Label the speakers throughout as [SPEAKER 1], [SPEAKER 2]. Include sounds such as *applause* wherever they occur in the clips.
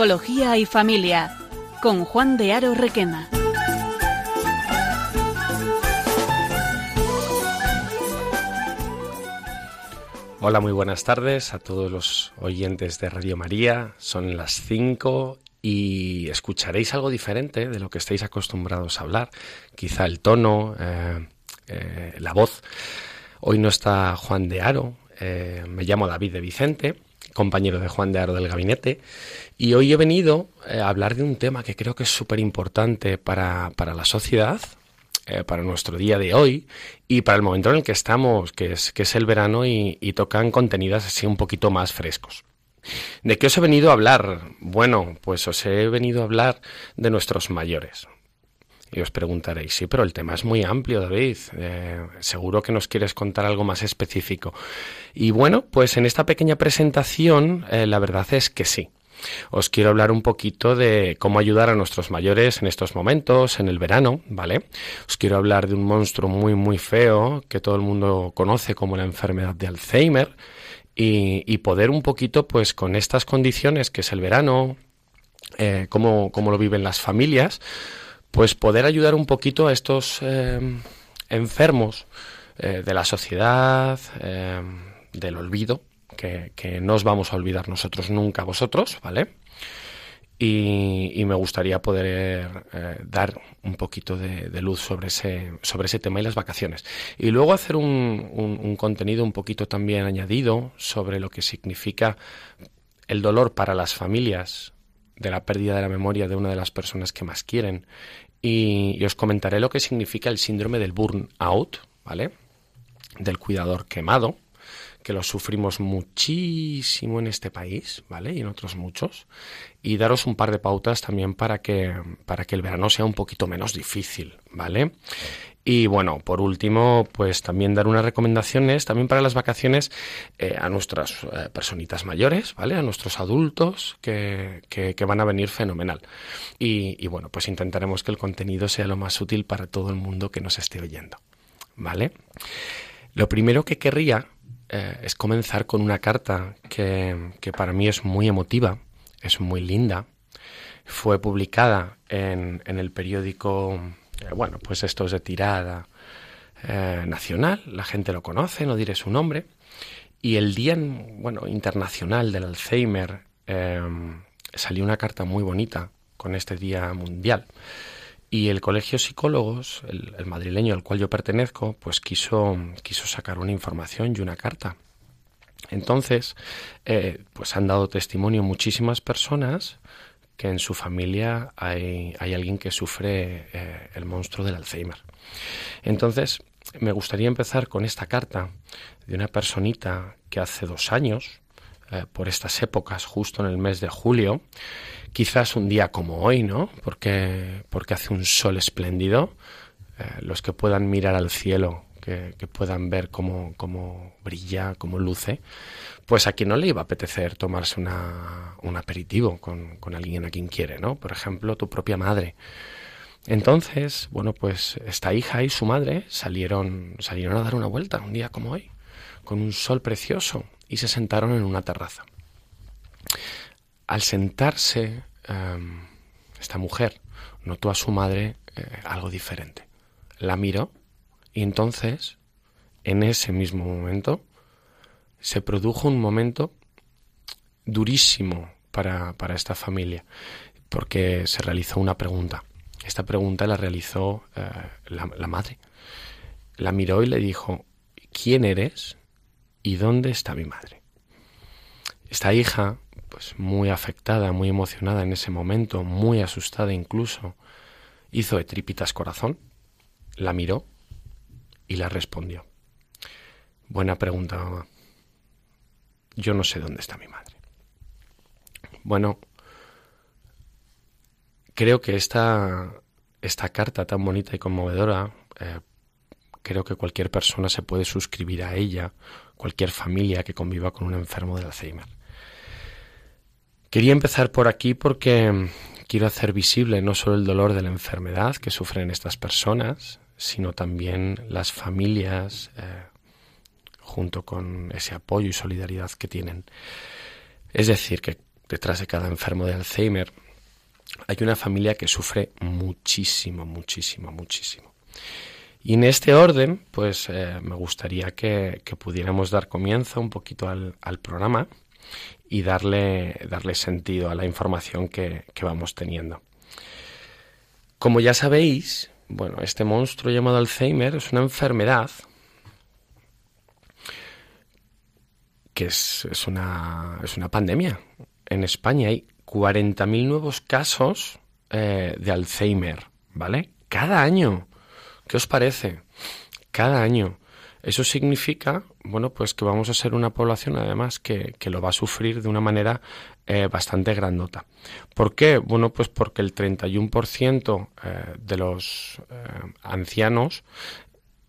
[SPEAKER 1] Psicología y Familia, con Juan de Aro Requena.
[SPEAKER 2] Hola, muy buenas tardes a todos los oyentes de Radio María. Son las 5 y escucharéis algo diferente de lo que estáis acostumbrados a hablar. Quizá el tono, eh, eh, la voz. Hoy no está Juan de Aro, eh, me llamo David de Vicente, compañero de Juan de Aro del gabinete, y hoy he venido a hablar de un tema que creo que es súper importante para, para la sociedad, eh, para nuestro día de hoy y para el momento en el que estamos, que es, que es el verano y, tocan contenidos así un poquito más frescos. ¿De qué os he venido a hablar? Bueno, pues os he venido a hablar de nuestros mayores. Y os preguntaréis, sí, pero el tema es muy amplio, David. Eh, seguro que nos quieres contar algo más específico. Y bueno, pues en esta pequeña presentación, eh, la verdad es que sí os quiero hablar un poquito de cómo ayudar a nuestros mayores en estos momentos, en el verano, ¿vale? Os quiero hablar de un monstruo muy, muy feo que todo el mundo conoce como la enfermedad de Alzheimer y, poder un poquito, pues con estas condiciones que es el verano, eh, cómo, lo viven las familias, pues poder ayudar un poquito a estos eh, enfermos eh, de la sociedad, del olvido, que, no os vamos a olvidar nosotros nunca vosotros, ¿vale? Y, me gustaría poder eh, dar un poquito de, luz sobre ese, sobre ese tema y las vacaciones. Y luego hacer un, contenido un poquito también añadido sobre lo que significa el dolor para las familias de la pérdida de la memoria de una de las personas que más quieren. Y, os comentaré lo que significa el síndrome del burnout, ¿vale? Del cuidador quemado, que lo sufrimos muchísimo en este país, ¿vale? Y en otros muchos. Y daros un par de pautas también para que, para que el verano sea un poquito menos difícil, ¿vale? Y bueno, por último, pues también dar unas recomendaciones también para las vacaciones eh, a nuestras eh, personitas mayores, ¿vale? A nuestros adultos que, que, van a venir fenomenal. Y, y, bueno, pues intentaremos que el contenido sea lo más útil para todo el mundo que nos esté oyendo, ¿vale? Lo primero que querría eh, es comenzar con una carta que, para mí es muy emotiva, es muy linda. Fue publicada en, el periódico, bueno, pues esto es de tirada eh, nacional, la gente lo conoce, no diré su nombre. Y el Día bueno, Internacional del Alzheimer salió una carta muy bonita con este Día Mundial. Y el Colegio Psicólogos, el, madrileño al cual yo pertenezco, pues quiso, quiso sacar una información y una carta. Entonces, eh, pues han dado testimonio muchísimas personas que en su familia hay, hay alguien que sufre eh, el monstruo del Alzheimer. Entonces, me gustaría empezar con esta carta de una personita que hace dos años, eh, por estas épocas, justo en el mes de julio, quizás un día como hoy, ¿no? Porque, porque hace un sol espléndido. Eh, los que puedan mirar al cielo, que, puedan ver cómo, cómo, brilla, cómo luce, pues a quien no le iba a apetecer tomarse una, un aperitivo con, alguien a quien quiere, ¿no? Por ejemplo, tu propia madre. Entonces, bueno, pues esta hija y su madre salieron, salieron a dar una vuelta un día como hoy, con un sol precioso, y se sentaron en una terraza. Al sentarse, em, esta mujer notó a su madre eh, algo diferente. La miró y entonces, en ese mismo momento, se produjo un momento durísimo para, esta familia, porque se realizó una pregunta. Esta pregunta la realizó eh, la, madre. La miró y le dijo, ¿quién eres y dónde está mi madre? Esta hija pues muy afectada, muy emocionada en ese momento, muy asustada incluso, hizo de corazón, la miró y la respondió. Buena pregunta, mamá. Yo no sé dónde está mi madre. Bueno, creo que esta, esta carta tan bonita y conmovedora, eh, creo que cualquier persona se puede suscribir a ella, cualquier familia que conviva con un enfermo de Alzheimer. Quería empezar por aquí porque quiero hacer visible no solo el dolor de la enfermedad que sufren estas personas, sino también las familias eh, junto con ese apoyo y solidaridad que tienen. Es decir, que detrás de cada enfermo de Alzheimer, hay una familia que sufre muchísimo, muchísimo, muchísimo. Y en este orden, pues eh, me gustaría que, pudiéramos dar comienzo un poquito al, programa y darle, darle sentido a la información que, que vamos teniendo. Como ya sabéis, bueno, este monstruo llamado Alzheimer es una enfermedad que es, una, es una pandemia. En España hay 40.000 nuevos casos eh, de Alzheimer, ¿vale? Cada año. ¿Qué os parece? Cada año. Eso significa, bueno, pues que vamos a ser una población además que, lo va a sufrir de una manera eh, bastante grandota. ¿Por qué? Bueno, pues porque el 31% eh, de los ancianos,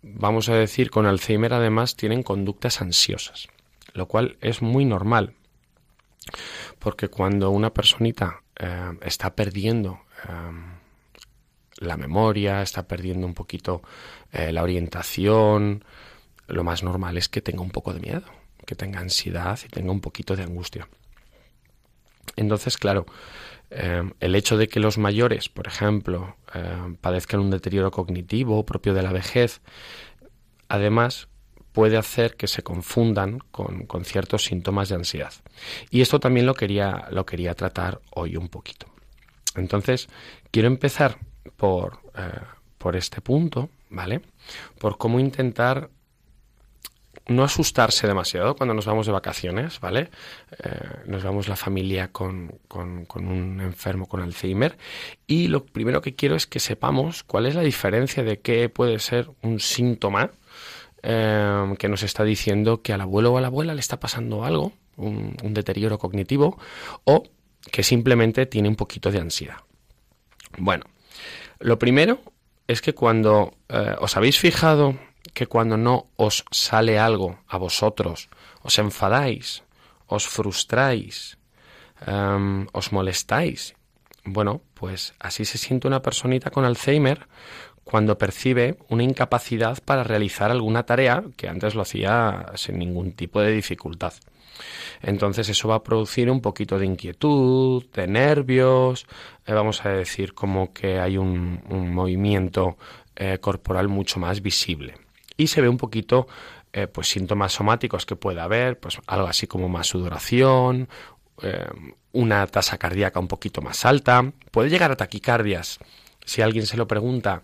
[SPEAKER 2] vamos a decir, con Alzheimer además tienen conductas ansiosas lo cual es muy normal, porque cuando una personita eh, está perdiendo eh, la memoria, está perdiendo un poquito eh, la orientación, lo más normal es que tenga un poco de miedo, que tenga ansiedad y tenga un poquito de angustia. Entonces, claro, el hecho de que los mayores, por ejemplo, padezcan un deterioro cognitivo propio de la vejez, además puede hacer que se confundan con, ciertos síntomas de ansiedad. Y esto también lo quería, lo quería tratar hoy un poquito. Entonces, quiero empezar por, eh, por este punto, ¿vale? Por cómo intentar no asustarse demasiado cuando nos vamos de vacaciones, ¿vale? Eh, nos vamos la familia con, con, un enfermo con Alzheimer y lo primero que quiero es que sepamos cuál es la diferencia de qué puede ser un síntoma Em, que nos está diciendo que al abuelo o a la abuela le está pasando algo, un, deterioro cognitivo, o que simplemente tiene un poquito de ansiedad. Bueno, lo primero es que cuando eh, os habéis fijado que cuando no os sale algo a vosotros, os enfadáis, os frustráis, em, os molestáis, bueno, pues así se siente una personita con Alzheimer cuando percibe una incapacidad para realizar alguna tarea que antes lo hacía sin ningún tipo de dificultad. Entonces eso va a producir un poquito de inquietud, de nervios, eh, vamos a decir como que hay un, movimiento eh, corporal mucho más visible. Y se ve un poquito eh, pues síntomas somáticos que puede haber, pues algo así como más sudoración, una tasa cardíaca un poquito más alta, puede llegar a taquicardias. Si alguien se lo pregunta,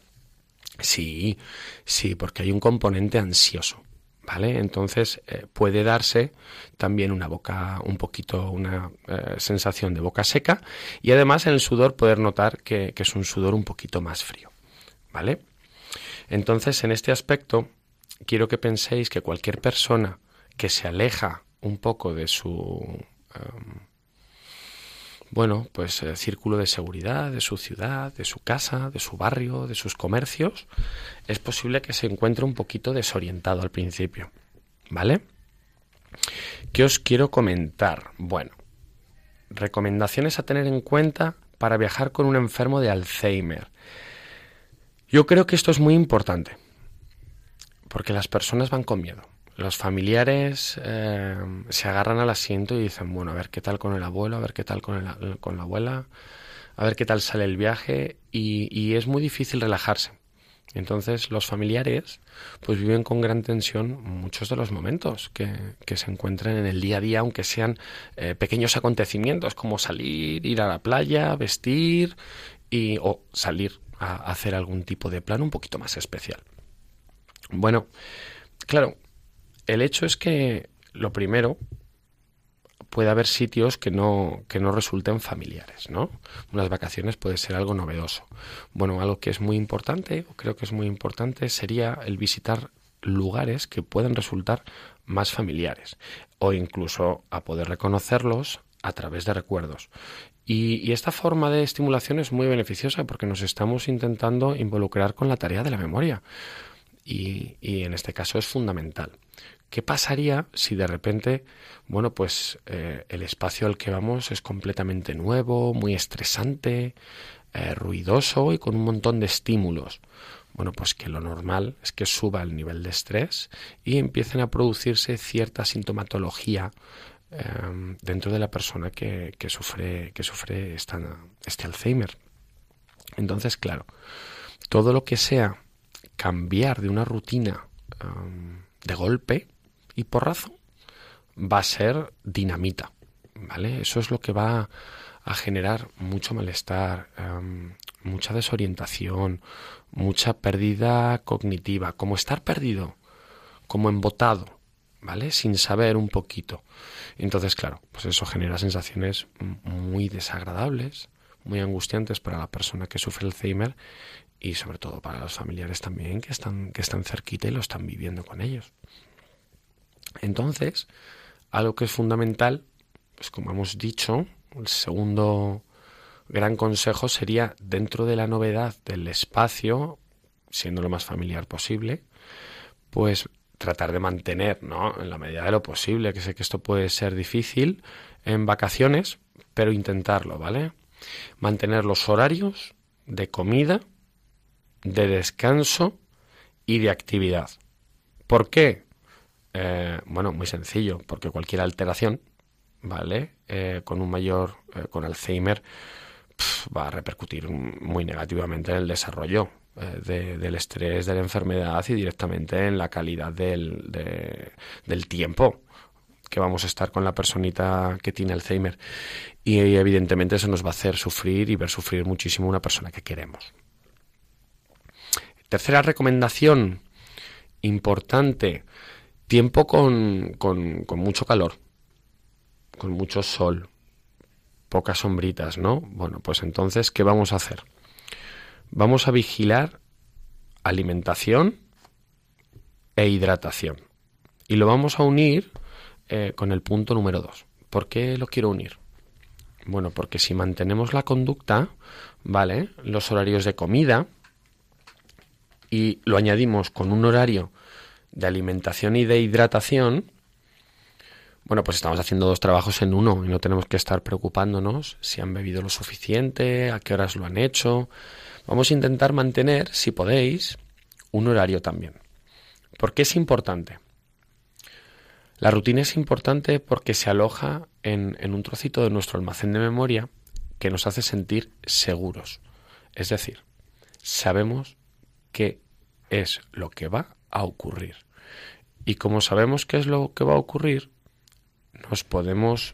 [SPEAKER 2] Sí, sí, porque hay un componente ansioso. ¿Vale? Entonces eh, puede darse también una boca, un poquito, una eh, sensación de boca seca y además en el sudor poder notar que, es un sudor un poquito más frío. ¿Vale? Entonces en este aspecto quiero que penséis que cualquier persona que se aleja un poco de su em, bueno, pues el círculo de seguridad de su ciudad, de su casa, de su barrio, de sus comercios, es posible que se encuentre un poquito desorientado al principio. ¿Vale? ¿Qué os quiero comentar? Bueno, recomendaciones a tener en cuenta para viajar con un enfermo de Alzheimer. Yo creo que esto es muy importante, porque las personas van con miedo los familiares eh, se agarran al asiento y dicen, bueno, a ver qué tal con el abuelo, a ver qué tal con, el, con la abuela, a ver qué tal sale el viaje y, es muy difícil relajarse. Entonces los familiares pues viven con gran tensión muchos de los momentos que, se encuentran en el día a día, aunque sean eh, pequeños acontecimientos como salir, ir a la playa, vestir y, o salir a hacer algún tipo de plan un poquito más especial. Bueno, claro, el hecho es que lo primero puede haber sitios que no, que no resulten familiares, ¿no? Unas vacaciones puede ser algo novedoso. Bueno, algo que es muy importante, o creo que es muy importante, sería el visitar lugares que pueden resultar más familiares, o incluso a poder reconocerlos a través de recuerdos. Y, esta forma de estimulación es muy beneficiosa porque nos estamos intentando involucrar con la tarea de la memoria. Y, en este caso es fundamental. ¿Qué pasaría si de repente, bueno, pues eh, el espacio al que vamos es completamente nuevo, muy estresante, eh, ruidoso y con un montón de estímulos? Bueno, pues que lo normal es que suba el nivel de estrés y empiecen a producirse cierta sintomatología em, dentro de la persona que, sufre, que sufre este Alzheimer. Entonces, claro, todo lo que sea cambiar de una rutina de golpe y porrazo va a ser dinamita, ¿vale? Eso es lo que va a generar mucho malestar, mucha desorientación, mucha pérdida cognitiva, como estar perdido, como embotado, ¿vale? Sin saber un poquito. Entonces, claro, pues eso genera sensaciones muy desagradables, muy angustiantes para la persona que sufre Alzheimer y sobre todo para los familiares también que están, que están cerquita y lo están viviendo con ellos. Entonces, algo que es fundamental, pues como hemos dicho, el segundo gran consejo sería dentro de la novedad del espacio, siendo lo más familiar posible, pues tratar de mantener, ¿no? En la medida de lo posible, que sé que esto puede ser difícil en vacaciones, pero intentarlo, ¿vale? Mantener los horarios de comida, de descanso y de actividad. ¿Por qué? Eh, bueno, muy sencillo, porque cualquier alteración, ¿vale? Eh, con un mayor, eh, con Alzheimer, va a repercutir muy negativamente en el desarrollo del estrés, de la enfermedad y directamente en la calidad del, del tiempo que vamos a estar con la personita que tiene Alzheimer. Y evidentemente eso nos va a hacer sufrir y ver sufrir muchísimo una persona que queremos. Tercera recomendación importante, tiempo con, con, mucho calor, con mucho sol, pocas sombritas, ¿no? Bueno, pues entonces, ¿qué vamos a hacer? Vamos a vigilar alimentación e hidratación. Y lo vamos a unir eh, con el punto número dos. ¿Por qué lo quiero unir? Bueno, porque si mantenemos la conducta, ¿vale? Los horarios de comida y lo añadimos con un horario de alimentación y de hidratación, bueno, pues estamos haciendo dos trabajos en uno y no tenemos que estar preocupándonos si han bebido lo suficiente, a qué horas lo han hecho. Vamos a intentar mantener, si podéis, un horario también. ¿Por qué es importante? La rutina es importante porque se aloja en, en un trocito de nuestro almacén de memoria que nos hace sentir seguros. Es decir, sabemos qué es lo que va a ocurrir. Y como sabemos qué es lo que va a ocurrir, nos podemos,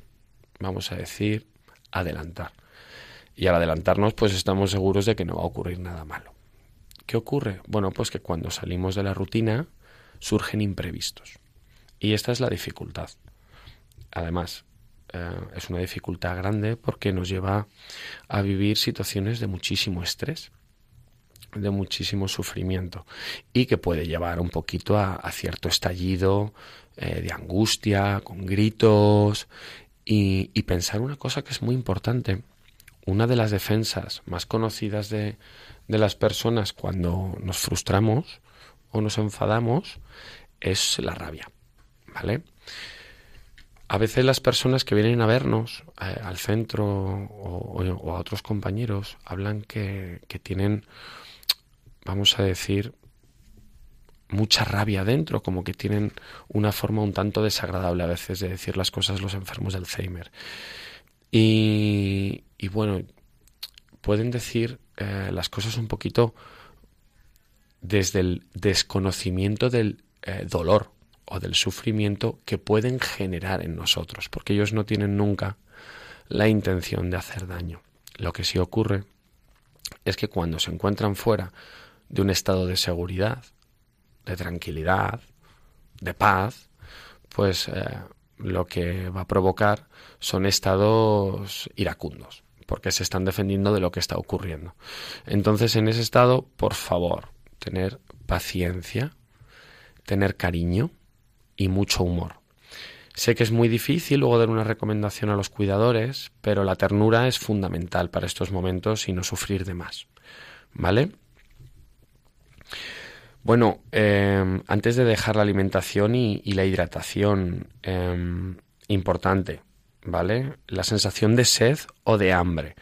[SPEAKER 2] vamos a decir, adelantar. Y al adelantarnos, pues estamos seguros de que no va a ocurrir nada malo. ¿Qué ocurre? Bueno, pues que cuando salimos de la rutina surgen imprevistos. Y esta es la dificultad. Además, eh, es una dificultad grande porque nos lleva a vivir situaciones de muchísimo estrés, de muchísimo sufrimiento y que puede llevar un poquito a, cierto estallido eh, de angustia, con gritos y, pensar una cosa que es muy importante. Una de las defensas más conocidas de, de las personas cuando nos frustramos o nos enfadamos es la rabia. ¿vale? A veces las personas que vienen a vernos eh, al centro o, a otros compañeros hablan que, tienen, vamos a decir, mucha rabia dentro, como que tienen una forma un tanto desagradable a veces de decir las cosas los enfermos de Alzheimer. Y, bueno, pueden decir eh, las cosas un poquito desde el desconocimiento del eh, dolor o del sufrimiento que pueden generar en nosotros, porque ellos no tienen nunca la intención de hacer daño. Lo que sí ocurre es que cuando se encuentran fuera de un estado de seguridad, de tranquilidad, de paz, pues eh, lo que va a provocar son estados iracundos, porque se están defendiendo de lo que está ocurriendo. Entonces, en ese estado, por favor, tener paciencia, tener cariño, y mucho humor. Sé que es muy difícil luego dar una recomendación a los cuidadores, pero la ternura es fundamental para estos momentos y no sufrir de más. ¿Vale? Bueno, em, antes de dejar la alimentación y, la hidratación, em, importante, ¿vale? La sensación de sed o de hambre.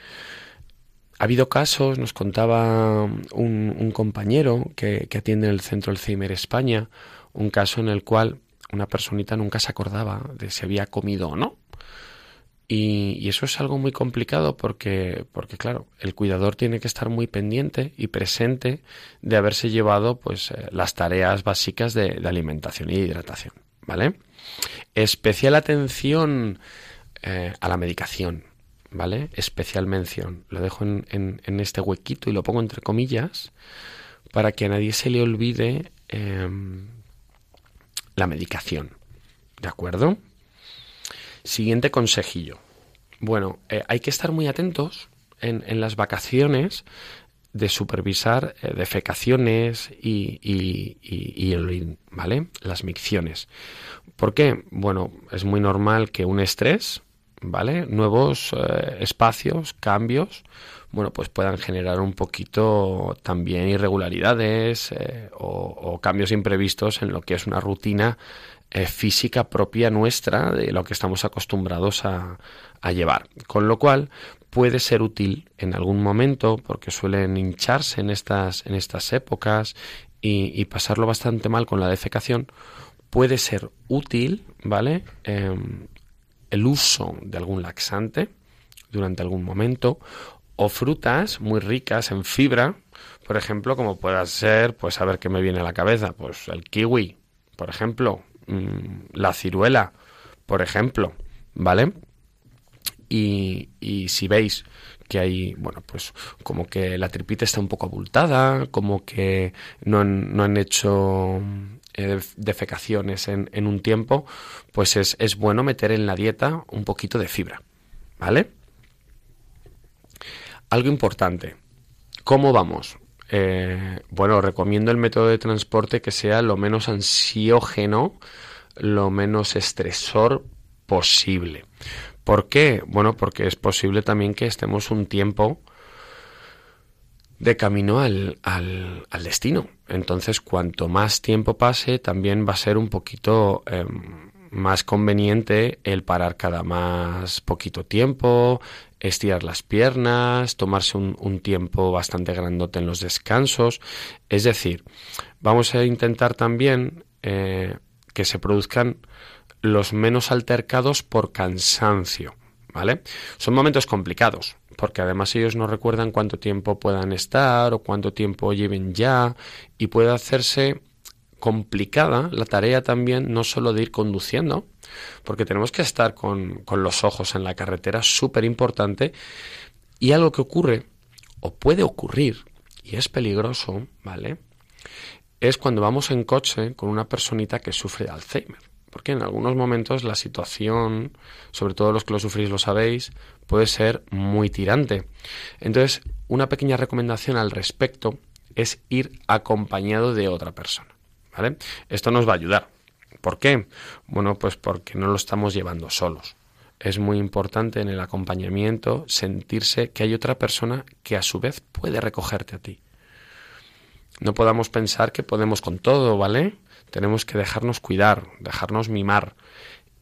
[SPEAKER 2] Ha habido casos, nos contaba un, compañero que, que, atiende en el Centro Alzheimer España, un caso en el cual una personita nunca se acordaba de si había comido o no. Y, eso es algo muy complicado porque, porque, claro, el cuidador tiene que estar muy pendiente y presente de haberse llevado pues, eh, las tareas básicas de, alimentación y hidratación. ¿Vale? Especial atención eh, a la medicación. ¿Vale? Especial mención. Lo dejo en, en, este huequito y lo pongo entre comillas para que a nadie se le olvide em, la medicación. ¿De acuerdo? Siguiente consejillo. Bueno, eh, hay que estar muy atentos en, las vacaciones de supervisar eh, defecaciones y, y, el ¿vale? Las micciones. ¿Por qué? Bueno, es muy normal que un estrés, ¿vale? Nuevos eh, espacios, cambios, bueno, pues puedan generar un poquito también irregularidades o, o, cambios imprevistos en lo que es una rutina eh, física propia nuestra de lo que estamos acostumbrados a, llevar. Con lo cual puede ser útil en algún momento, porque suelen hincharse en estas, en estas épocas y, pasarlo bastante mal con la defecación, puede ser útil, ¿vale? Em, el uso de algún laxante durante algún momento o frutas muy ricas en fibra, por ejemplo, como pueda ser, pues a ver qué me viene a la cabeza, pues el kiwi, por ejemplo, la ciruela, por ejemplo, ¿vale? Y, si veis que hay, bueno, pues como que la tripita está un poco abultada, como que no han, hecho eh, defecaciones en, en, un tiempo, pues es, es bueno meter en la dieta un poquito de fibra, ¿vale? Algo importante, ¿cómo vamos? Eh, bueno, recomiendo el método de transporte que sea lo menos ansiógeno, lo menos estresor posible. ¿Por qué? Bueno, porque es posible también que estemos un tiempo de camino al, al, destino. Entonces, cuanto más tiempo pase, también va a ser un poquito em, más conveniente el parar cada más poquito tiempo, estirar las piernas, tomarse un, tiempo bastante grandote en los descansos. Es decir, vamos a intentar también eh, que se produzcan los menos altercados por cansancio. ¿Vale? Son momentos complicados, porque además ellos no recuerdan cuánto tiempo puedan estar o cuánto tiempo lleven ya, y puede hacerse complicada la tarea también no solo de ir conduciendo, porque tenemos que estar con, los ojos en la carretera, súper importante, y algo que ocurre, o puede ocurrir, y es peligroso, ¿vale? Es cuando vamos en coche con una personita que sufre de Alzheimer. Porque en algunos momentos la situación, sobre todo los que lo sufrís lo sabéis, puede ser muy tirante. Entonces, una pequeña recomendación al respecto es ir acompañado de otra persona. ¿Vale? Esto nos va a ayudar. ¿Por qué? Bueno, pues porque no lo estamos llevando solos. Es muy importante en el acompañamiento sentirse que hay otra persona que a su vez puede recogerte a ti. No podamos pensar que podemos con todo, ¿vale? Tenemos que dejarnos cuidar, dejarnos mimar.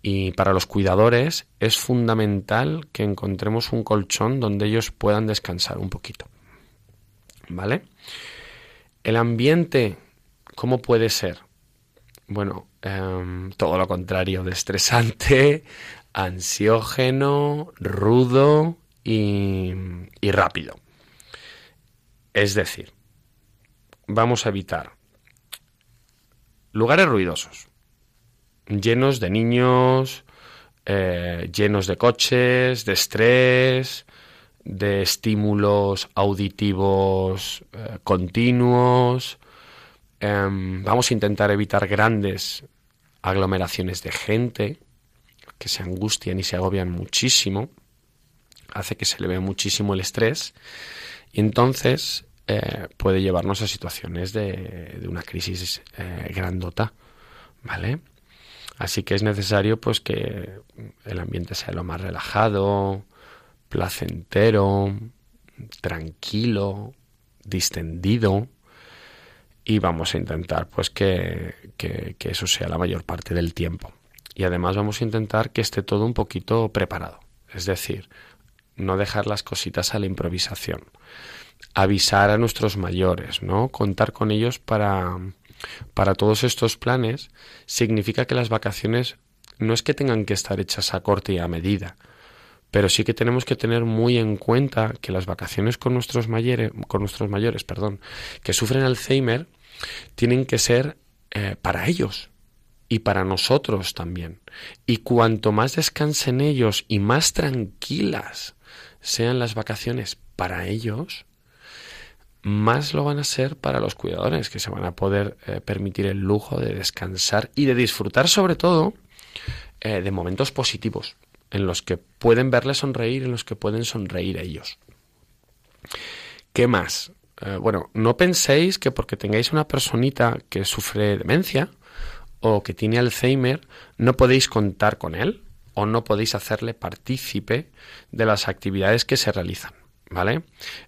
[SPEAKER 2] Y para los cuidadores es fundamental que encontremos un colchón donde ellos puedan descansar un poquito. ¿Vale? El ambiente ¿Cómo puede ser? Bueno, em, todo lo contrario de estresante, *laughs* ansiógeno, rudo y, rápido. Es decir, vamos a evitar lugares ruidosos, llenos de niños, eh, llenos de coches, de estrés, de estímulos auditivos eh, continuos, Em, vamos a intentar evitar grandes aglomeraciones de gente que se angustian y se agobian muchísimo. Hace que se le vea muchísimo el estrés y entonces eh, puede llevarnos a situaciones de, una crisis eh, grandota, ¿vale? Así que es necesario pues que el ambiente sea lo más relajado, placentero, tranquilo, distendido, y vamos a intentar pues que, eso sea la mayor parte del tiempo. Y además vamos a intentar que esté todo un poquito preparado. Es decir, no dejar las cositas a la improvisación. Avisar a nuestros mayores, ¿no? Contar con ellos para, para todos estos planes significa que las vacaciones no es que tengan que estar hechas a corte y a medida, pero sí que tenemos que tener muy en cuenta que las vacaciones con nuestros mayores, con nuestros mayores, perdón, que sufren Alzheimer, tienen que ser eh, para ellos y para nosotros también. Y cuanto más descansen ellos y más tranquilas sean las vacaciones para ellos, más lo van a ser para los cuidadores, que se van a poder eh, permitir el lujo de descansar y de disfrutar sobre todo eh, de momentos positivos, en los que pueden verle sonreír, en los que pueden sonreír ellos. ¿Qué más? Eh, bueno, no penséis que porque tengáis una personita que sufre demencia o que tiene Alzheimer, no podéis contar con él o no podéis hacerle partícipe de las actividades que se realizan. ¿Vale?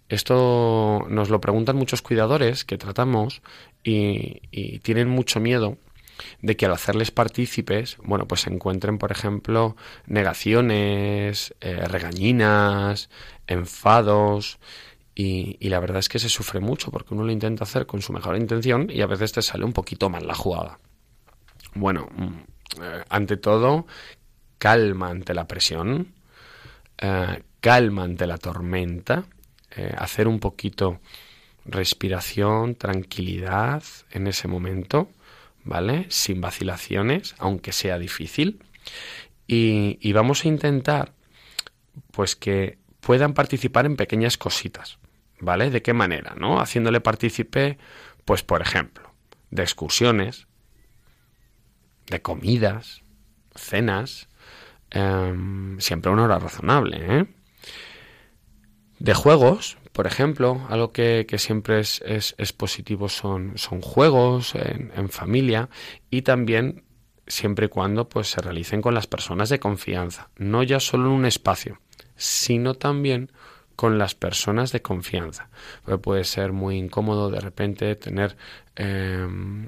[SPEAKER 2] Esto nos lo preguntan muchos cuidadores que tratamos y, tienen mucho miedo de que al hacerles partícipes, bueno, pues se encuentren, por ejemplo, negaciones, eh, regañinas, enfados, y, la verdad es que se sufre mucho porque uno lo intenta hacer con su mejor intención y a veces te sale un poquito mal la jugada. Bueno, mm, eh, ante todo, calma ante la presión, eh, calma ante la tormenta, eh, hacer un poquito respiración, tranquilidad en ese momento, ¿vale? Sin vacilaciones, aunque sea difícil. Y vamos a intentar, pues que puedan participar en pequeñas cositas, ¿vale? ¿De qué manera, no? Haciéndole partícipe, pues por ejemplo, de excursiones, de comidas, cenas, em, siempre a una hora razonable. ¿eh? De juegos, por ejemplo, algo que, siempre es, es, positivo son, son juegos en, familia y también siempre y cuando pues, se realicen con las personas de confianza, no ya solo en un espacio, sino también con las personas de confianza. puede ser muy incómodo de repente tener em,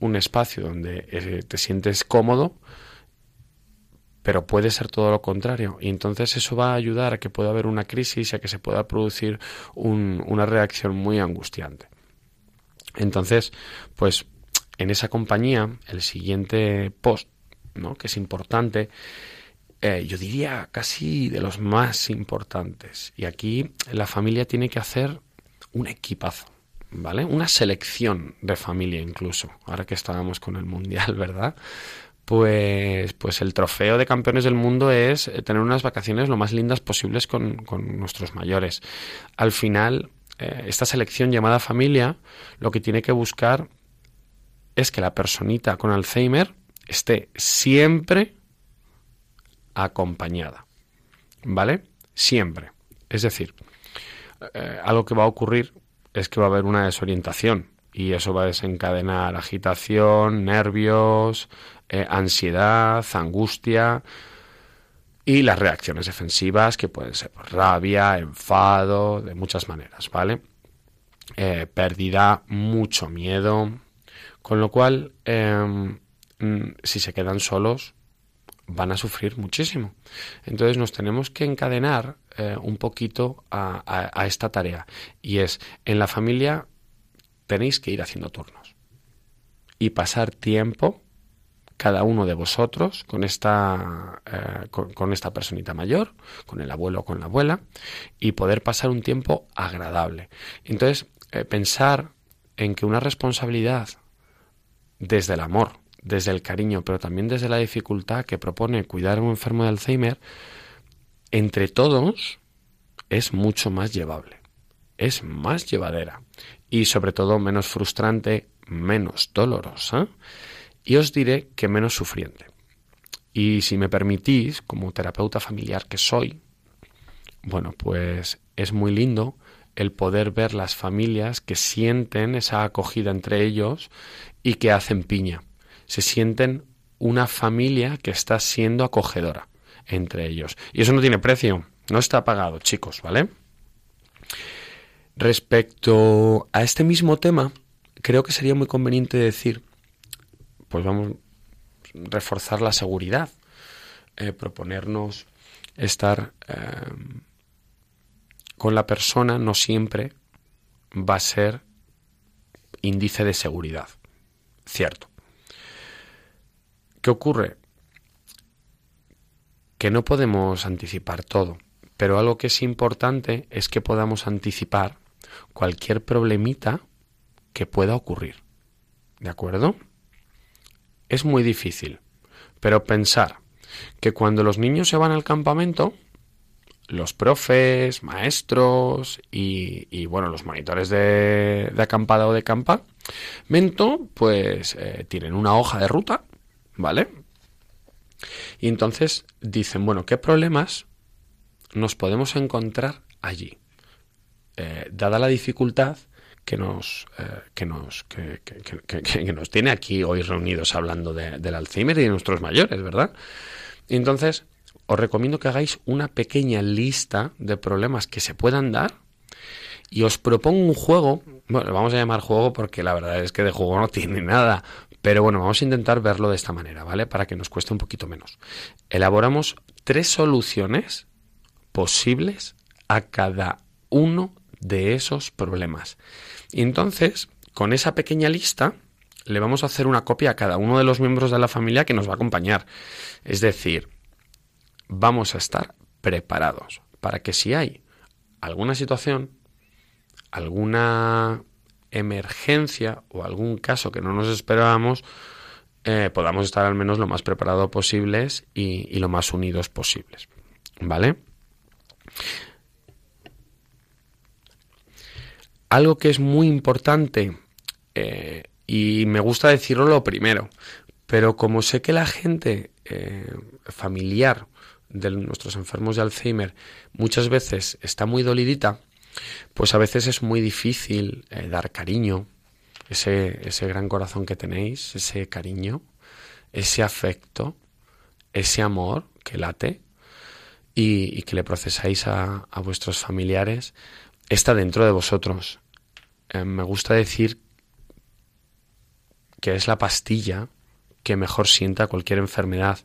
[SPEAKER 2] un espacio donde eh, te sientes cómodo, pero puede ser todo lo contrario. Y entonces eso va a ayudar a que pueda haber una crisis y a que se pueda producir una reacción muy angustiante. Entonces, pues en esa compañía, el siguiente post, ¿no? que es importante, eh, yo diría casi de los más importantes. Y aquí la familia tiene que hacer un equipazo. ¿vale? Una selección de familia incluso, ahora que estábamos con el Mundial, *laughs* ¿verdad? Pues, pues el trofeo de campeones del mundo es eh, tener unas vacaciones lo más lindas posibles con, nuestros mayores. Al final, eh, esta selección llamada familia lo que tiene que buscar es que la personita con Alzheimer esté siempre acompañada. ¿Vale? Siempre. Es decir, eh, algo que va a ocurrir es que va a haber una desorientación y eso va a desencadenar agitación, nervios, eh, ansiedad, angustia y las reacciones defensivas que pueden ser rabia, enfado, de muchas maneras, ¿vale? Eh, pérdida, mucho miedo, con lo cual em, mm, si se quedan solos van a sufrir muchísimo. Entonces nos tenemos que encadenar eh, un poquito a, esta tarea. Y es, en la familia tenéis que ir haciendo turnos. Y pasar tiempo, cada uno de vosotros, con esta, eh, con, esta personita mayor, con el abuelo o con la abuela, y poder pasar un tiempo agradable. Entonces, eh, pensar en que una responsabilidad desde el amor, desde el cariño, pero también desde la dificultad que propone cuidar a un enfermo de Alzheimer, entre todos es mucho más llevable, es más llevadera y sobre todo menos frustrante, menos dolorosa y os diré que menos sufriente. Y si me permitís, como terapeuta familiar que soy, bueno, pues es muy lindo el poder ver las familias que sienten esa acogida entre ellos y que hacen piña. Se sienten una familia que está siendo acogedora entre ellos. Y eso no tiene precio, no está pagado, chicos, ¿vale? Respecto a este mismo tema, creo que sería muy conveniente decir, pues vamos reforzar la seguridad, eh, proponernos estar eh, con la persona no siempre va a ser índice de seguridad. Cierto. ¿Qué ocurre? que no podemos anticipar todo, pero algo que es importante es que podamos anticipar cualquier problemita que pueda ocurrir. ¿De acuerdo? Es muy difícil, pero pensar que cuando los niños se van al campamento, los profes, maestros y, bueno, los monitores de, de, acampada o de campamento, pues eh, tienen una hoja de ruta, ¿vale? Y entonces dicen, bueno, ¿qué problemas nos podemos encontrar allí? Eh, dada la dificultad que nos, eh, que, nos, que, que, nos tiene aquí hoy reunidos hablando del Alzheimer y de nuestros mayores, ¿verdad? Entonces os recomiendo que hagáis una pequeña lista de problemas que se puedan dar y os propongo un juego, bueno, vamos a llamar juego porque la verdad es que de juego no tiene nada, pero bueno, vamos a intentar verlo de esta manera, ¿vale? Para que nos cueste un poquito menos. Elaboramos tres soluciones posibles a cada uno de esos problemas. Y entonces, con esa pequeña lista, le vamos a hacer una copia a cada uno de los miembros de la familia que nos va a acompañar. Es decir, vamos a estar preparados para que si hay alguna situación, alguna emergencia o algún caso que no nos esperábamos, eh, podamos estar al menos lo más preparados posibles y, lo más unidos posibles. ¿Vale? Algo que es muy importante, eh, y me gusta decirlo lo primero, pero como sé que la gente eh, familiar de nuestros enfermos de Alzheimer muchas veces está muy dolidita, pues a veces es muy difícil eh, dar cariño, ese, ese gran corazón que tenéis, ese cariño, ese afecto, ese amor que late y, que le procesáis a, vuestros familiares, está dentro de vosotros. Eh, me gusta decir que es la pastilla que mejor sienta cualquier enfermedad.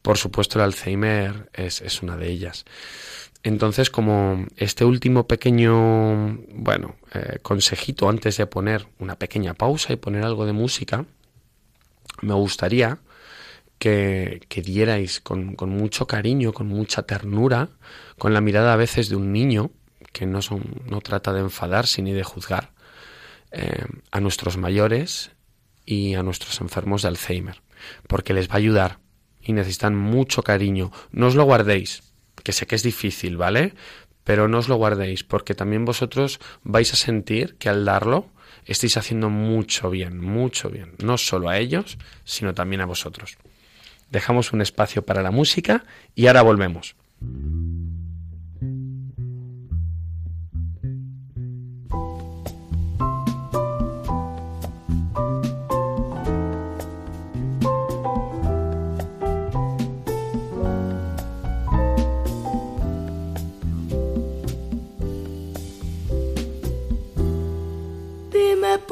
[SPEAKER 2] Por supuesto, el Alzheimer es, es una de ellas. Entonces, como este último pequeño, bueno, eh, consejito antes de poner una pequeña pausa y poner algo de música, me gustaría que, dierais con, con, mucho cariño, con mucha ternura, con la mirada a veces de un niño, que no, son, no trata de enfadarse ni de juzgar, eh, a nuestros mayores y a nuestros enfermos de Alzheimer, porque les va a ayudar y necesitan mucho cariño. No os lo guardéis, que sé que es difícil, ¿vale? Pero no os lo guardéis, porque también vosotros vais a sentir que al darlo estáis haciendo mucho bien, mucho bien, no solo a ellos, sino también a vosotros. Dejamos un espacio para la música y ahora volvemos.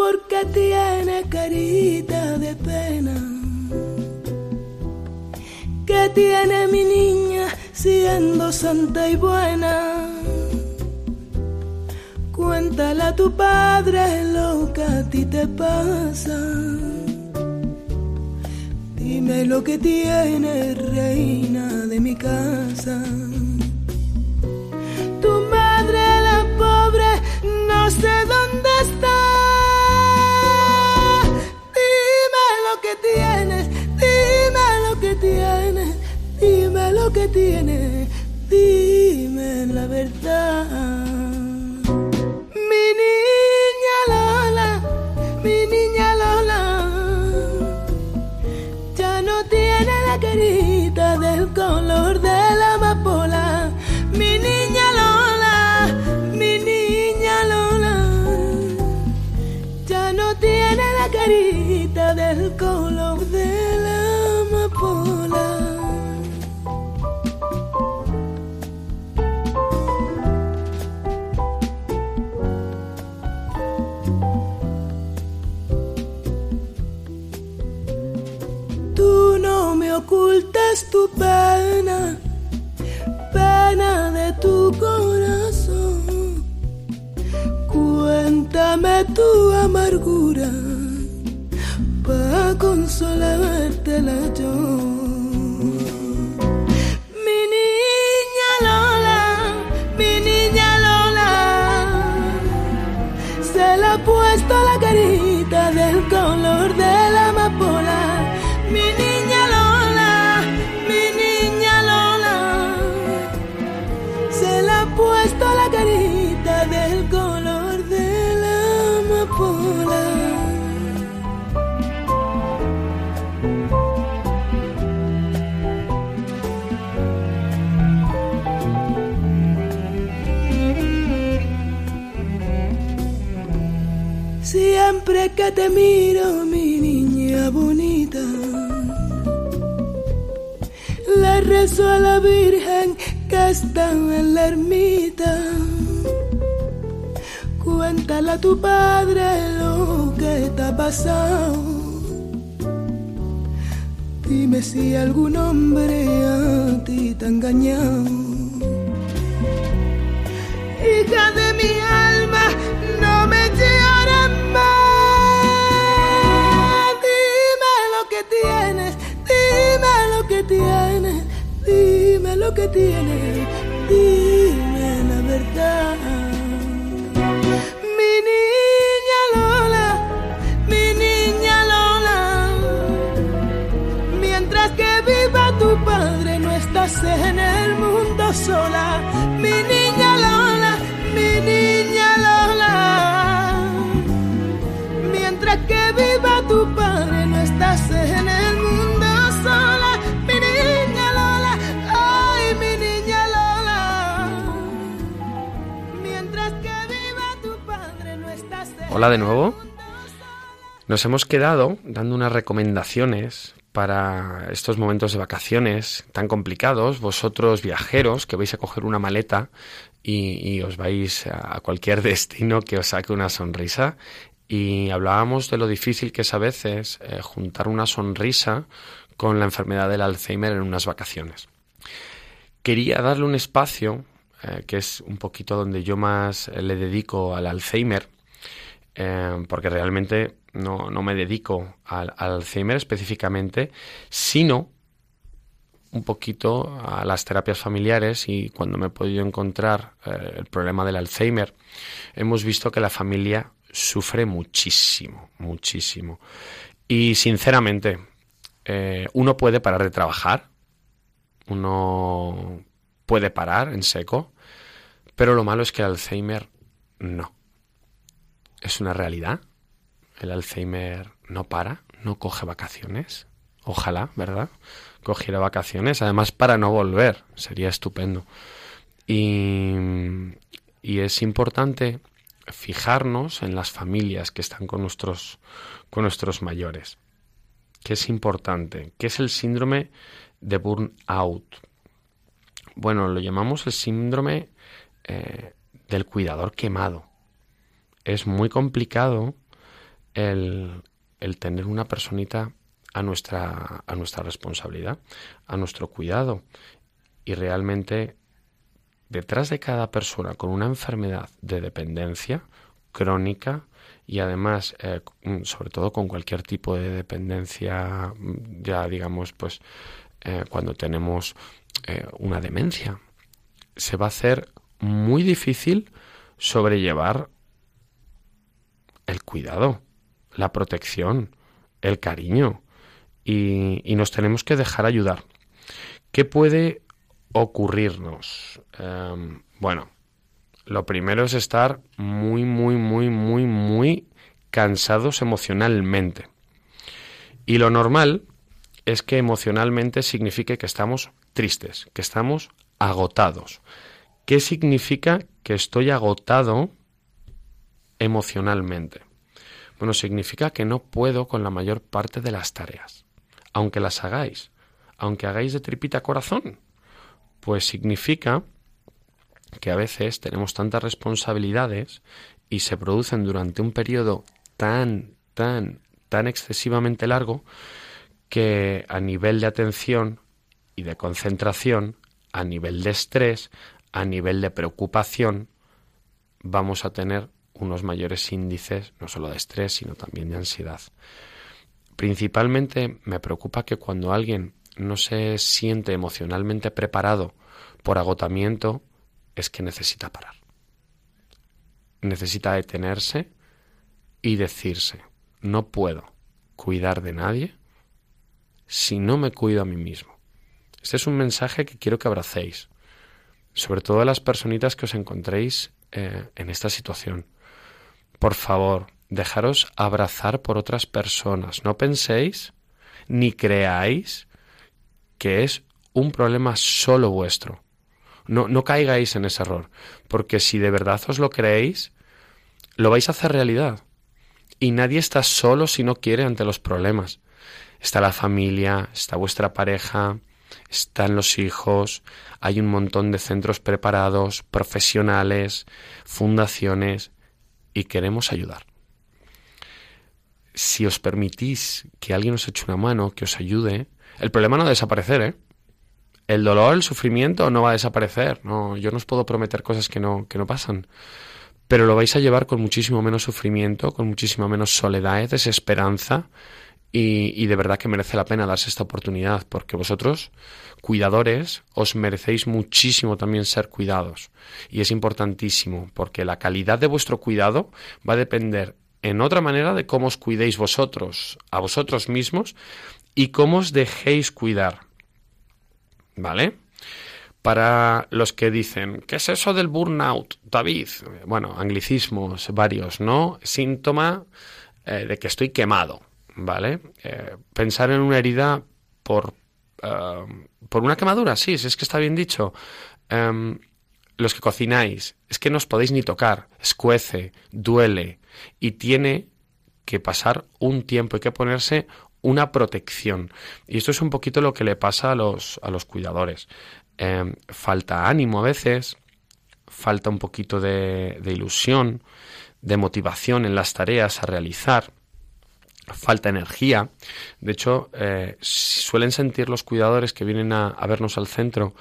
[SPEAKER 3] Porque tiene carita de pena. Que tiene mi niña siendo santa y buena. Cuéntale a tu padre lo que a ti te pasa. Dime lo que tiene reina de mi casa. Tu madre, la pobre, no sé dónde está. Que tiene, dime la verdad. Mi niña Lola, mi niña Lola, ya no tiene la carita del color ocultas tu pena, pena de tu corazón. Cuéntame tu amargura para consolarte la yo. Te miro, mi niña bonita. Le rezo a la Virgen que está en la ermita. Cuéntale a tu padre lo que te ha pasado. Dime si algún hombre a ti te ha engañado. Que tienes, dime la verdad. Mi niña Lola, mi niña Lola, mientras que viva tu padre no estás en el mundo sola. Mi niña
[SPEAKER 2] Hola de nuevo. Nos hemos quedado dando unas recomendaciones para estos momentos de vacaciones tan complicados, vosotros viajeros que vais a coger una maleta y, y os vais a cualquier *laughs* destino que os saque una sonrisa. Y hablábamos de lo difícil que es a veces eh, juntar una sonrisa con la enfermedad del Alzheimer en unas vacaciones. Quería darle un espacio, eh, que es un poquito donde yo más eh, le dedico al Alzheimer, eh, porque realmente no, no me dedico al, al Alzheimer específicamente, sino un poquito a las terapias familiares y cuando me he podido encontrar eh, el problema del Alzheimer, hemos visto que la familia sufre muchísimo, muchísimo. Y sinceramente, eh, uno puede parar de trabajar, uno puede parar en seco, pero lo malo es que el Alzheimer no. Es una realidad. El Alzheimer no para, no coge vacaciones. Ojalá, ¿verdad? Cogiera vacaciones, además para no volver. Sería estupendo. Y, y es importante fijarnos en las familias que están con nuestros, con nuestros mayores. ¿Qué es importante? ¿Qué es el síndrome de burnout? Bueno, lo llamamos el síndrome eh, del cuidador quemado. Es muy complicado el, tener una personita a nuestra, responsabilidad, a nuestro cuidado. Y realmente detrás de cada persona con una enfermedad de dependencia crónica y además, eh, sobre todo con cualquier tipo de dependencia, ya digamos, pues eh, cuando tenemos eh, una demencia, se va a hacer muy difícil sobrellevar el cuidado, la protección, el cariño y, nos tenemos que dejar ayudar. ¿Qué puede ocurrirnos? Eh, bueno, lo primero es estar muy, muy, muy, muy, muy cansados emocionalmente. Y lo normal es que emocionalmente signifique que estamos tristes, que estamos agotados. ¿Qué significa que estoy agotado emocionalmente? Bueno, significa que no puedo con la mayor parte de las tareas, aunque las hagáis, aunque hagáis de tripita corazón, pues significa que a veces tenemos tantas responsabilidades y se producen durante un periodo tan, tan, tan excesivamente largo que a nivel de atención y de concentración, a nivel de estrés, a nivel de preocupación, vamos a tener unos mayores índices, no solo de estrés, sino también de ansiedad. Principalmente me preocupa que cuando alguien no se siente emocionalmente preparado por agotamiento, es que necesita parar. Necesita detenerse y decirse, no puedo cuidar de nadie si no me cuido a mí mismo. Este es un mensaje que quiero que abracéis, sobre todo a las personitas que os encontréis eh, en esta situación. Por favor, dejaros abrazar por otras personas. No penséis ni creáis que es un problema solo vuestro. No, no caigáis en ese error, porque si de verdad os lo creéis, lo vais a hacer realidad. Y nadie está solo si no quiere ante los problemas. Está la familia, está vuestra pareja, están los hijos, hay un montón de centros preparados, profesionales, fundaciones, y queremos ayudar. Si os permitís que alguien os eche una mano, que os ayude, el problema no va a desaparecer, ¿eh? El dolor, el sufrimiento no va a desaparecer. No, yo no os puedo prometer cosas que no, que no pasan. Pero lo vais a llevar con muchísimo menos sufrimiento, con muchísimo menos soledad, desesperanza, y, de verdad que merece la pena darse esta oportunidad, porque vosotros, cuidadores, os merecéis muchísimo también ser cuidados. Y es importantísimo, porque la calidad de vuestro cuidado va a depender en otra manera de cómo os cuidéis vosotros, a vosotros mismos, y cómo os dejéis cuidar. ¿Vale? Para los que dicen, ¿qué es eso del burnout, David? Bueno, anglicismos varios, ¿no? Síntoma eh, de que estoy quemado ¿vale? Eh, pensar en una herida por, eh, por una quemadura, sí, es que está bien dicho. Em, los que cocináis, es que no os podéis ni tocar, escuece, duele y tiene que pasar un tiempo, hay que ponerse una protección. Y esto es un poquito lo que le pasa a los, a los cuidadores. Em, falta ánimo a veces, falta un poquito de, de ilusión, de motivación en las tareas a realizar falta energía. De hecho, eh, suelen sentir los cuidadores que vienen a, vernos al centro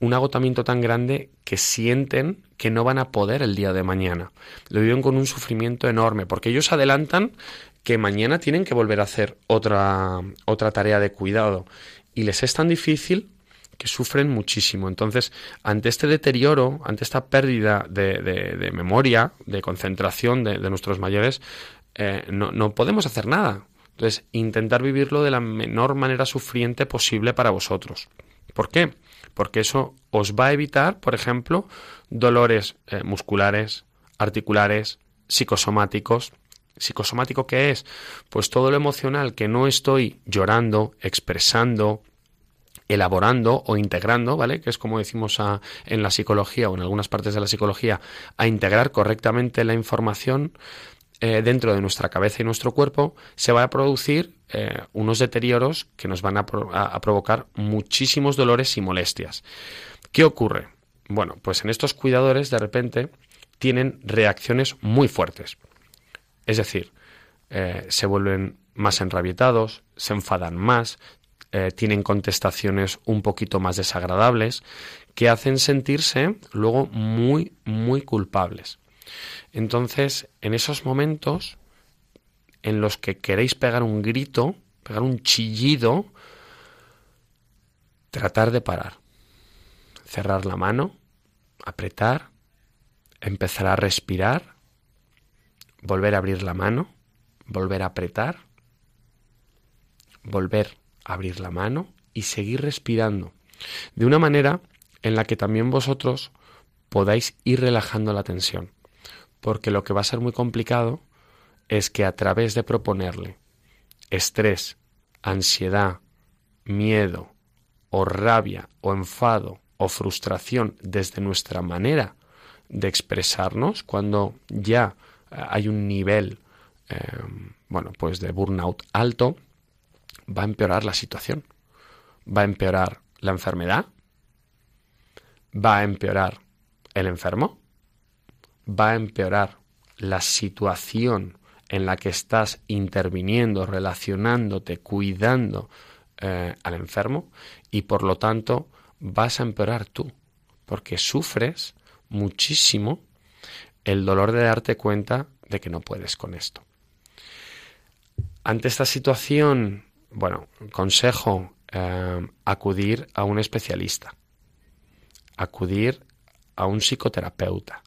[SPEAKER 2] un agotamiento tan grande que sienten que no van a poder el día de mañana. Lo viven con un sufrimiento enorme, porque ellos adelantan que mañana tienen que volver a hacer otra, otra tarea de cuidado. Y les es tan difícil que sufren muchísimo. Entonces, ante este deterioro, ante esta pérdida de, memoria, de concentración de, nuestros mayores, eh, no, no podemos hacer nada. Entonces, intentar vivirlo de la menor manera sufriente posible para vosotros. ¿Por qué? Porque eso os va a evitar, por ejemplo, dolores eh, musculares, articulares, psicosomáticos. ¿Psicosomático qué es? Pues todo lo emocional que no estoy llorando, expresando, elaborando o integrando, ¿vale? Que es como decimos en la psicología o en algunas partes de la psicología, a integrar correctamente la información, eh, dentro de nuestra cabeza y nuestro cuerpo se va a producir eh, unos deterioros que nos van a, provocar muchísimos dolores y molestias. ¿Qué ocurre? Bueno, pues en estos cuidadores de repente tienen reacciones muy fuertes. Es decir, eh, se vuelven más enrabietados, se enfadan más, tienen contestaciones un poquito más desagradables, que hacen sentirse luego muy, muy culpables. Entonces, en esos momentos en los que queréis pegar un grito, pegar un chillido, tratar de parar. Cerrar la mano, apretar, empezar a respirar, volver a abrir la mano, volver a apretar, volver a abrir la mano y seguir respirando. De una manera en la que también vosotros podáis ir relajando la tensión porque lo que va a ser muy complicado es que a través de proponerle estrés, ansiedad, miedo o rabia o enfado o frustración desde nuestra manera de expresarnos cuando ya eh, hay un nivel eh, bueno pues de burnout alto va a empeorar la situación. Va a empeorar la enfermedad. Va a empeorar el enfermo va a empeorar la situación en la que estás interviniendo, relacionándote, cuidando eh, al enfermo y por lo tanto vas a empeorar tú, porque sufres muchísimo el dolor de darte cuenta de que no puedes con esto. Ante esta situación, bueno, consejo eh, acudir a un especialista, acudir a un psicoterapeuta,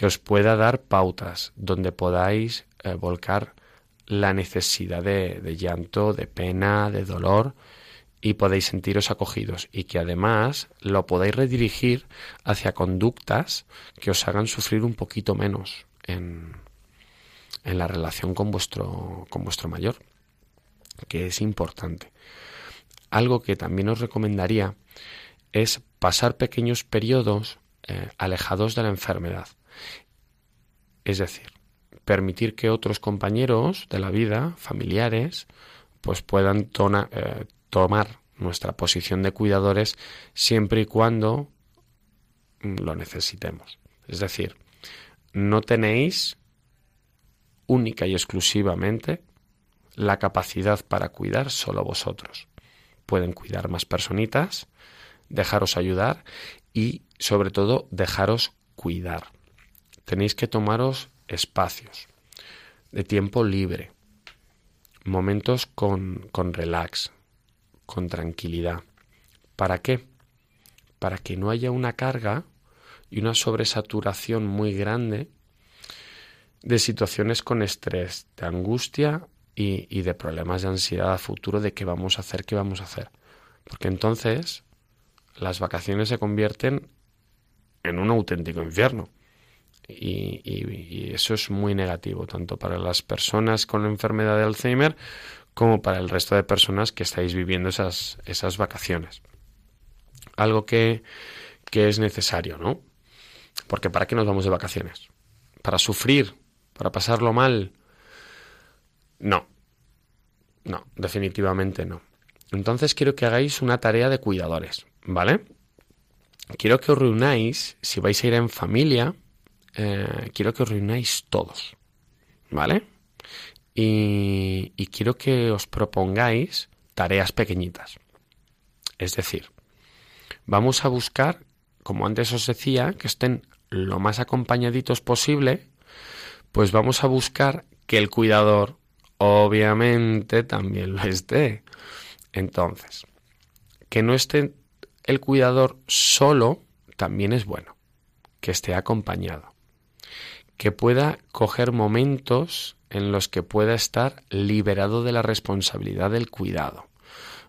[SPEAKER 2] que os pueda dar pautas donde podáis eh, volcar la necesidad de, llanto, de pena, de dolor y podéis sentiros acogidos y que además lo podáis redirigir hacia conductas que os hagan sufrir un poquito menos en, en la relación con vuestro, con vuestro mayor, que es importante. Algo que también os recomendaría es pasar pequeños periodos eh, alejados de la enfermedad. Es decir, permitir que otros compañeros de la vida, familiares, pues puedan eh, tomar nuestra posición de cuidadores siempre y cuando lo necesitemos. Es decir, no tenéis única y exclusivamente la capacidad para cuidar solo vosotros. Pueden cuidar más personitas, dejaros ayudar y sobre todo dejaros cuidar. Tenéis que tomaros espacios de tiempo libre, momentos con, con relax, con tranquilidad. ¿Para qué? Para que no haya una carga y una sobresaturación muy grande de situaciones con estrés, de angustia y, de problemas de ansiedad a futuro de qué vamos a hacer, qué vamos a hacer. Porque entonces las vacaciones se convierten en un auténtico infierno. Y, eso es muy negativo, tanto para las personas con la enfermedad de Alzheimer como para el resto de personas que estáis viviendo esas, esas vacaciones. Algo que, que es necesario, ¿no? Porque ¿para qué nos vamos de vacaciones? ¿Para sufrir? ¿Para pasarlo mal? No. No, definitivamente no. Entonces quiero que hagáis una tarea de cuidadores, ¿vale? Quiero que os reunáis, si vais a ir en familia, eh, quiero que os reunáis todos, ¿vale? Y, y quiero que os propongáis tareas pequeñitas. Es decir, vamos a buscar, como antes os decía, que estén lo más acompañaditos posible, pues vamos a buscar que el cuidador obviamente también lo esté. Entonces, que no esté el cuidador solo también es bueno, que esté acompañado, que pueda coger momentos en los que pueda estar liberado de la responsabilidad del cuidado,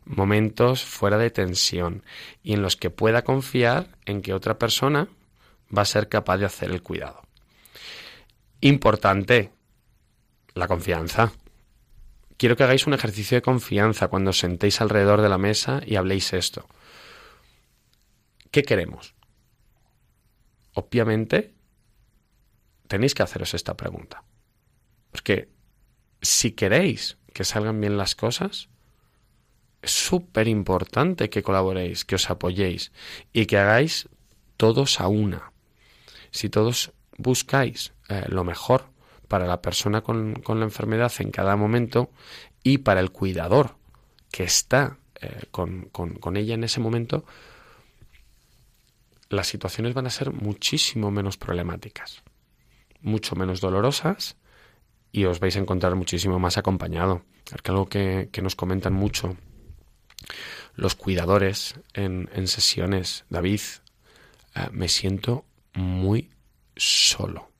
[SPEAKER 2] momentos fuera de tensión y en los que pueda confiar en que otra persona va a ser capaz de hacer el cuidado. Importante, la confianza. Quiero que hagáis un ejercicio de confianza cuando sentéis alrededor de la mesa y habléis esto. ¿Qué queremos? Obviamente, tenéis que haceros esta pregunta. Porque si queréis que salgan bien las cosas, es súper importante que colaboréis, que os apoyéis y que hagáis todos a una si todos buscáis eh, lo mejor para la persona con, la enfermedad en cada momento y para el cuidador que está eh, con, con ella en ese momento, las situaciones van a ser muchísimo menos problemáticas, mucho menos dolorosas y os vais a encontrar muchísimo más acompañado. algo que, nos comentan mucho los cuidadores en, en sesiones, David, eh, me siento muy solo.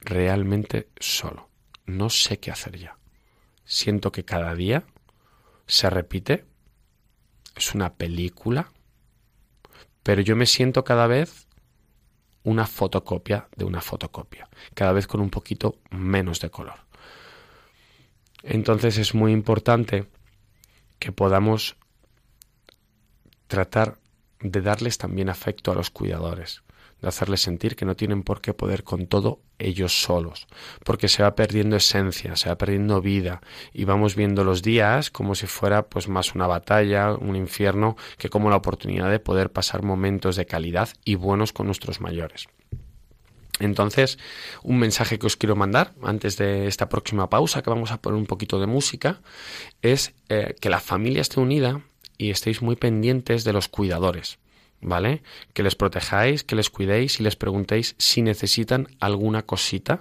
[SPEAKER 2] Realmente solo. No sé qué hacer ya. Siento que cada día se repite. Es una película. Pero yo me siento cada vez una fotocopia de una fotocopia. Cada vez con un poquito menos de color. Entonces es muy importante que podamos tratar de darles también afecto a los cuidadores, de hacerles sentir que no tienen por qué poder con todo ellos solos, porque se va perdiendo esencia, se va perdiendo vida y vamos viendo los días como si fuera pues más una batalla, un infierno, que como la oportunidad de poder pasar momentos de calidad y buenos con nuestros mayores. Entonces, un mensaje que os quiero mandar antes de esta próxima pausa, que vamos a poner un poquito de música, es eh, que la familia esté unida y estéis muy pendientes de los cuidadores, ¿vale? Que les protejáis, que les cuidéis y les preguntéis si necesitan alguna cosita,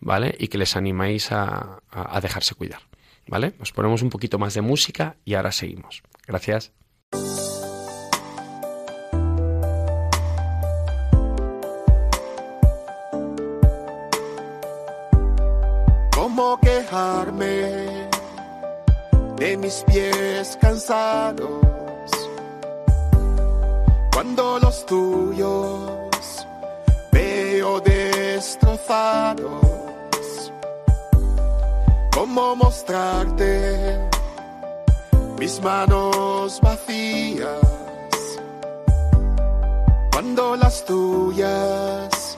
[SPEAKER 2] ¿vale? Y que les animáis a, a, dejarse cuidar, ¿vale? Nos ponemos un poquito más de música y ahora seguimos. Gracias.
[SPEAKER 4] ¿Cómo quejarme? de mis pies cansados. Cuando los tuyos veo destrozados, ¿cómo mostrarte mis manos vacías? Cuando las tuyas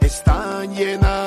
[SPEAKER 4] están llenas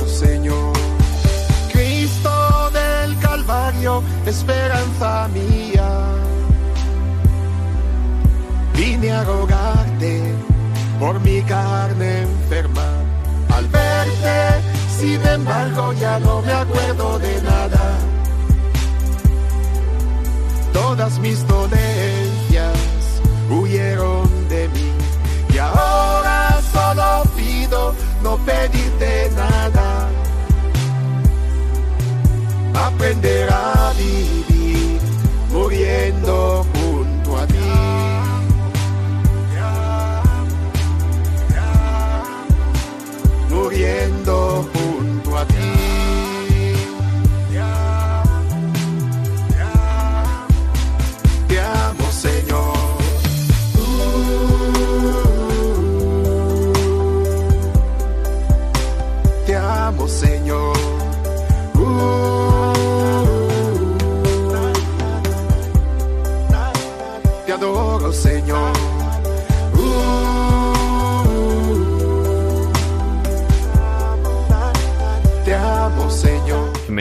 [SPEAKER 4] Señor. Cristo del Calvario, esperanza mía. Vine a rogarte por mi carne enferma. Al verte, sin embargo, ya no me acuerdo de nada. Todas mis dolencias huyeron de mí. Y ahora solo pido no pedirte nada. Aprender a vivir muriendo junto a ti. Muriendo junto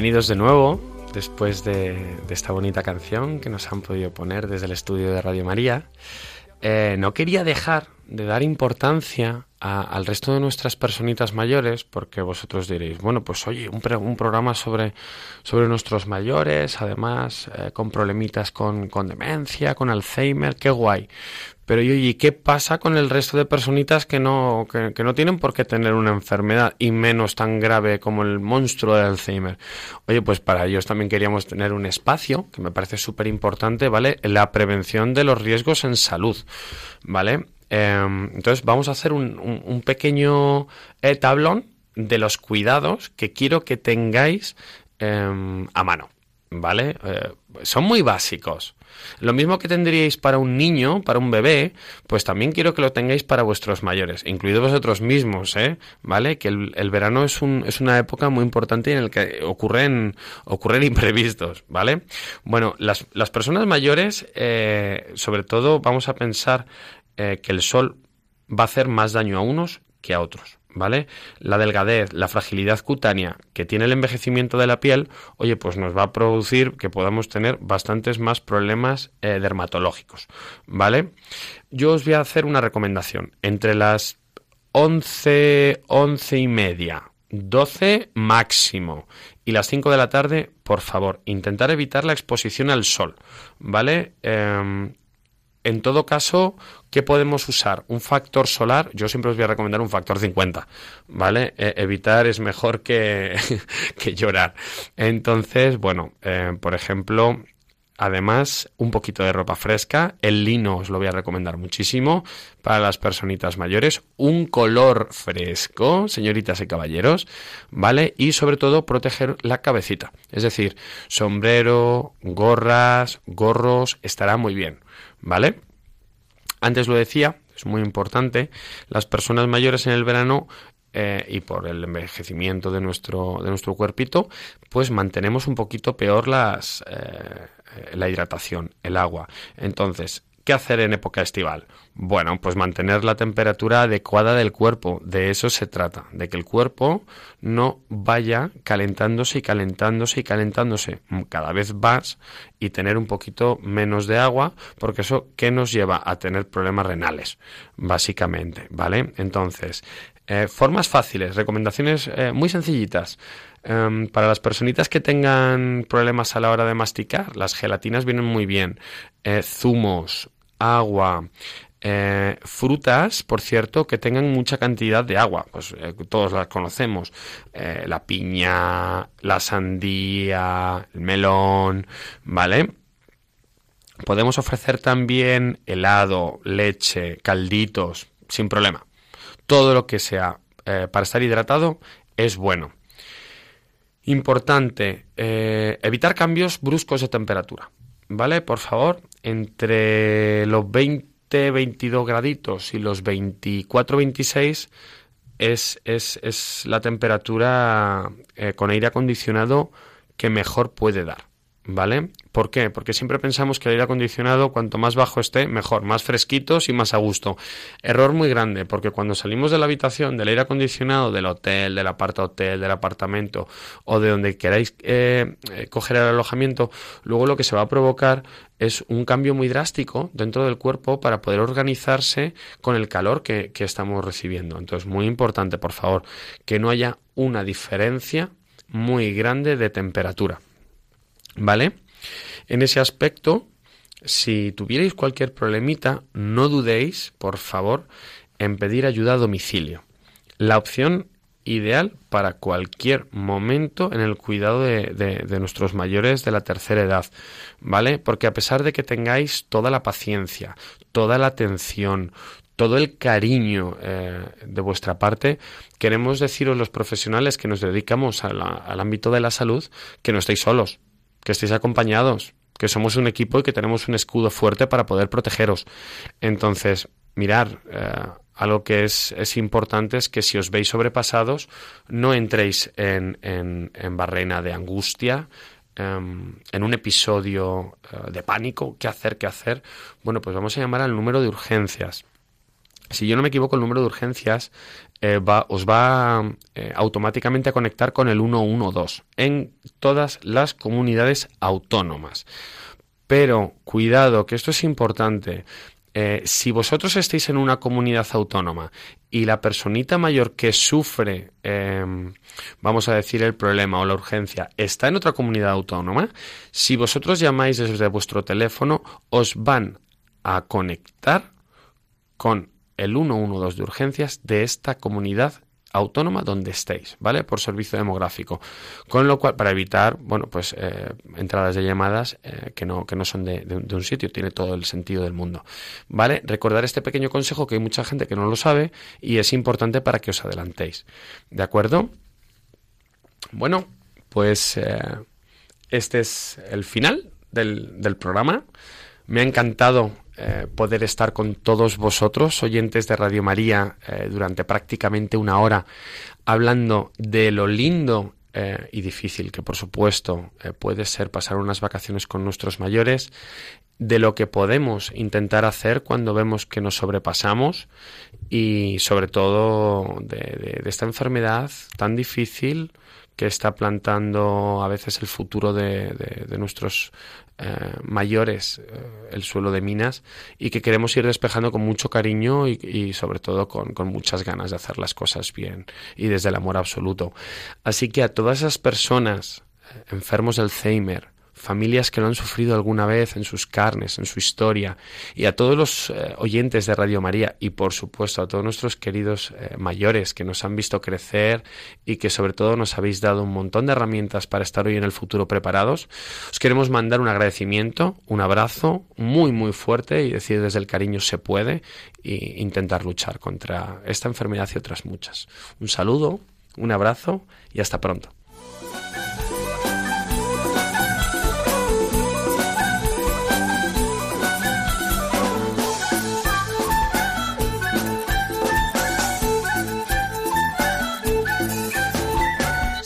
[SPEAKER 2] Bienvenidos de nuevo, después de, esta bonita canción que nos han podido poner desde el estudio de Radio María. Eh, no quería dejar de dar importancia a- al resto de nuestras personitas mayores, porque vosotros diréis, bueno, pues oye, un, programa sobre, sobre nuestros mayores, además eh, con problemitas con, con demencia, con Alzheimer, qué guay. Pero y, oye, ¿qué pasa con el resto de personitas que no, que, que no tienen por qué tener una enfermedad y menos tan grave como el monstruo de Alzheimer? Oye, pues para ellos también queríamos tener un espacio, que me parece súper importante, ¿vale? La prevención de los riesgos en salud, ¿vale? Em, entonces vamos a hacer un, un- pequeño eh, tablón de los cuidados que quiero que tengáis em, a mano, ¿vale? Eh, son muy básicos. Lo mismo que tendríais para un niño, para un bebé, pues también quiero que lo tengáis para vuestros mayores, incluidos vosotros mismos, ¿eh? ¿Vale? Que el, verano es una época muy importante en la que ocurren, ocurren *laughs* imprevistos, ¿vale? Bueno, las, las personas mayores, eh, sobre todo vamos a pensar eh, que el sol va a hacer más daño a unos que a otros, ¿vale? La delgadez, la fragilidad cutánea que tiene el envejecimiento de la piel, oye, pues nos va a producir que podamos tener bastantes más problemas eh, dermatológicos, ¿vale? Yo os voy a hacer una recomendación. Entre las 11, 11 y media, 12 máximo y las 5 de la tarde, por favor, intentar evitar la exposición al sol, ¿vale? Em, en todo caso, ¿qué podemos usar? Un factor solar, yo siempre os voy a recomendar un factor 50, ¿vale? Eh, evitar es mejor que, *laughs* que llorar. Entonces, bueno, eh, por ejemplo, Además, un poquito de ropa fresca. El lino os lo voy a recomendar muchísimo para las personitas mayores. Un color fresco, señoritas y caballeros, ¿vale? Y sobre todo proteger la cabecita. Es decir, sombrero, gorras, gorros, estará muy bien, ¿vale? Antes lo decía, es muy importante, las personas mayores en el verano eh, y por el envejecimiento de nuestro, de nuestro cuerpito, pues mantenemos un poquito peor las, eh, la hidratación, el agua. Entonces, ¿qué hacer en época estival? Bueno, pues mantener la temperatura adecuada del cuerpo. De eso se trata, de que el cuerpo no vaya calentándose y calentándose y calentándose cada vez más y tener un poquito menos de agua, porque eso ¿qué nos lleva a tener problemas renales, básicamente, ¿vale? Entonces, eh, formas fáciles, recomendaciones eh, muy sencillitas. Em, para las personitas que tengan problemas a la hora de masticar, las gelatinas vienen muy bien. Eh, zumos, agua, frutas, por cierto, que tengan mucha cantidad de agua, pues todos las conocemos, la piña, la sandía, el melón, ¿vale? Podemos ofrecer también helado, leche, calditos, sin problema todo lo que sea eh, para estar hidratado es bueno. Importante, eh, evitar cambios bruscos de temperatura. ¿Vale? Por favor, entre los 20, 22 graditos y los 24, 26 es, es, es la temperatura eh, con aire acondicionado que mejor puede dar. ¿Vale? ¿Por qué? Porque siempre pensamos que el aire acondicionado, cuanto más bajo esté, mejor, más fresquitos y más a gusto. Error muy grande, porque cuando salimos de la habitación, del aire acondicionado, del hotel, del aparta hotel, del apartamento o de donde queráis eh, eh, coger el alojamiento, luego lo que se va a provocar es un cambio muy drástico dentro del cuerpo para poder organizarse con el calor que, que estamos recibiendo. Entonces, muy importante, por favor, que no haya una diferencia muy grande de temperatura. ¿Vale? En ese aspecto, si tuvierais cualquier problemita, no dudéis, por favor, en pedir ayuda a domicilio. La opción ideal para cualquier momento en el cuidado de, nuestros mayores de la tercera edad, ¿vale? Porque a pesar de que tengáis toda la paciencia, toda la atención, todo el cariño eh, de vuestra parte, queremos deciros los profesionales que nos dedicamos al ámbito de la salud que no estéis solos, que estéis acompañados, que somos un equipo y que tenemos un escudo fuerte para poder protegeros. Entonces, mirar, eh, algo que es, es, importante es que si os veis sobrepasados, no entréis en, en, en barrena de angustia, em, en un episodio eh, de pánico, ¿qué hacer, qué hacer? Bueno, pues vamos a llamar al número de urgencias. Si yo no me equivoco, el número de urgencias eh, os va eh, automáticamente a conectar con el 112 en todas las comunidades autónomas. Pero cuidado, que esto es importante. Eh, si vosotros estáis en una comunidad autónoma y la personita mayor que sufre, em, vamos a decir, el problema o la urgencia está en otra comunidad autónoma, si vosotros llamáis desde vuestro teléfono, os van a conectar con el 112 de urgencias de esta comunidad autónoma donde estéis, ¿vale? Por servicio demográfico. Con lo cual, para evitar, bueno, pues eh, entradas de llamadas eh, que, no, que no son de, un sitio, tiene todo el sentido del mundo, ¿vale? Recordar este pequeño consejo que hay mucha gente que no lo sabe y es importante para que os adelantéis, ¿de acuerdo? Bueno, pues eh, este es el final del, del programa. Me ha encantado eh, poder estar con todos vosotros, oyentes de Radio María, eh, durante prácticamente una hora, hablando de lo lindo eh, y difícil que, por supuesto, puede ser pasar unas vacaciones con nuestros mayores, de lo que podemos intentar hacer cuando vemos que nos sobrepasamos y, sobre todo, de esta enfermedad tan difícil que está plantando a veces el futuro de, nuestros eh, mayores, eh, el suelo de minas, y que queremos ir despejando con mucho cariño y, sobre todo con, muchas ganas de hacer las cosas bien y desde el amor absoluto. Así que a todas esas personas eh, enfermos de Alzheimer, familias que lo han sufrido alguna vez en sus carnes, en su historia, y a todos los eh, oyentes de Radio María y por supuesto a todos nuestros queridos eh, mayores que nos han visto crecer y que sobre todo nos habéis dado un montón de herramientas para estar hoy en el futuro preparados, os queremos mandar un agradecimiento, un abrazo muy muy fuerte y decir desde el cariño se puede e intentar luchar contra esta enfermedad y otras muchas. Un saludo, un abrazo y hasta pronto.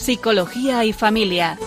[SPEAKER 1] Psicología y Familia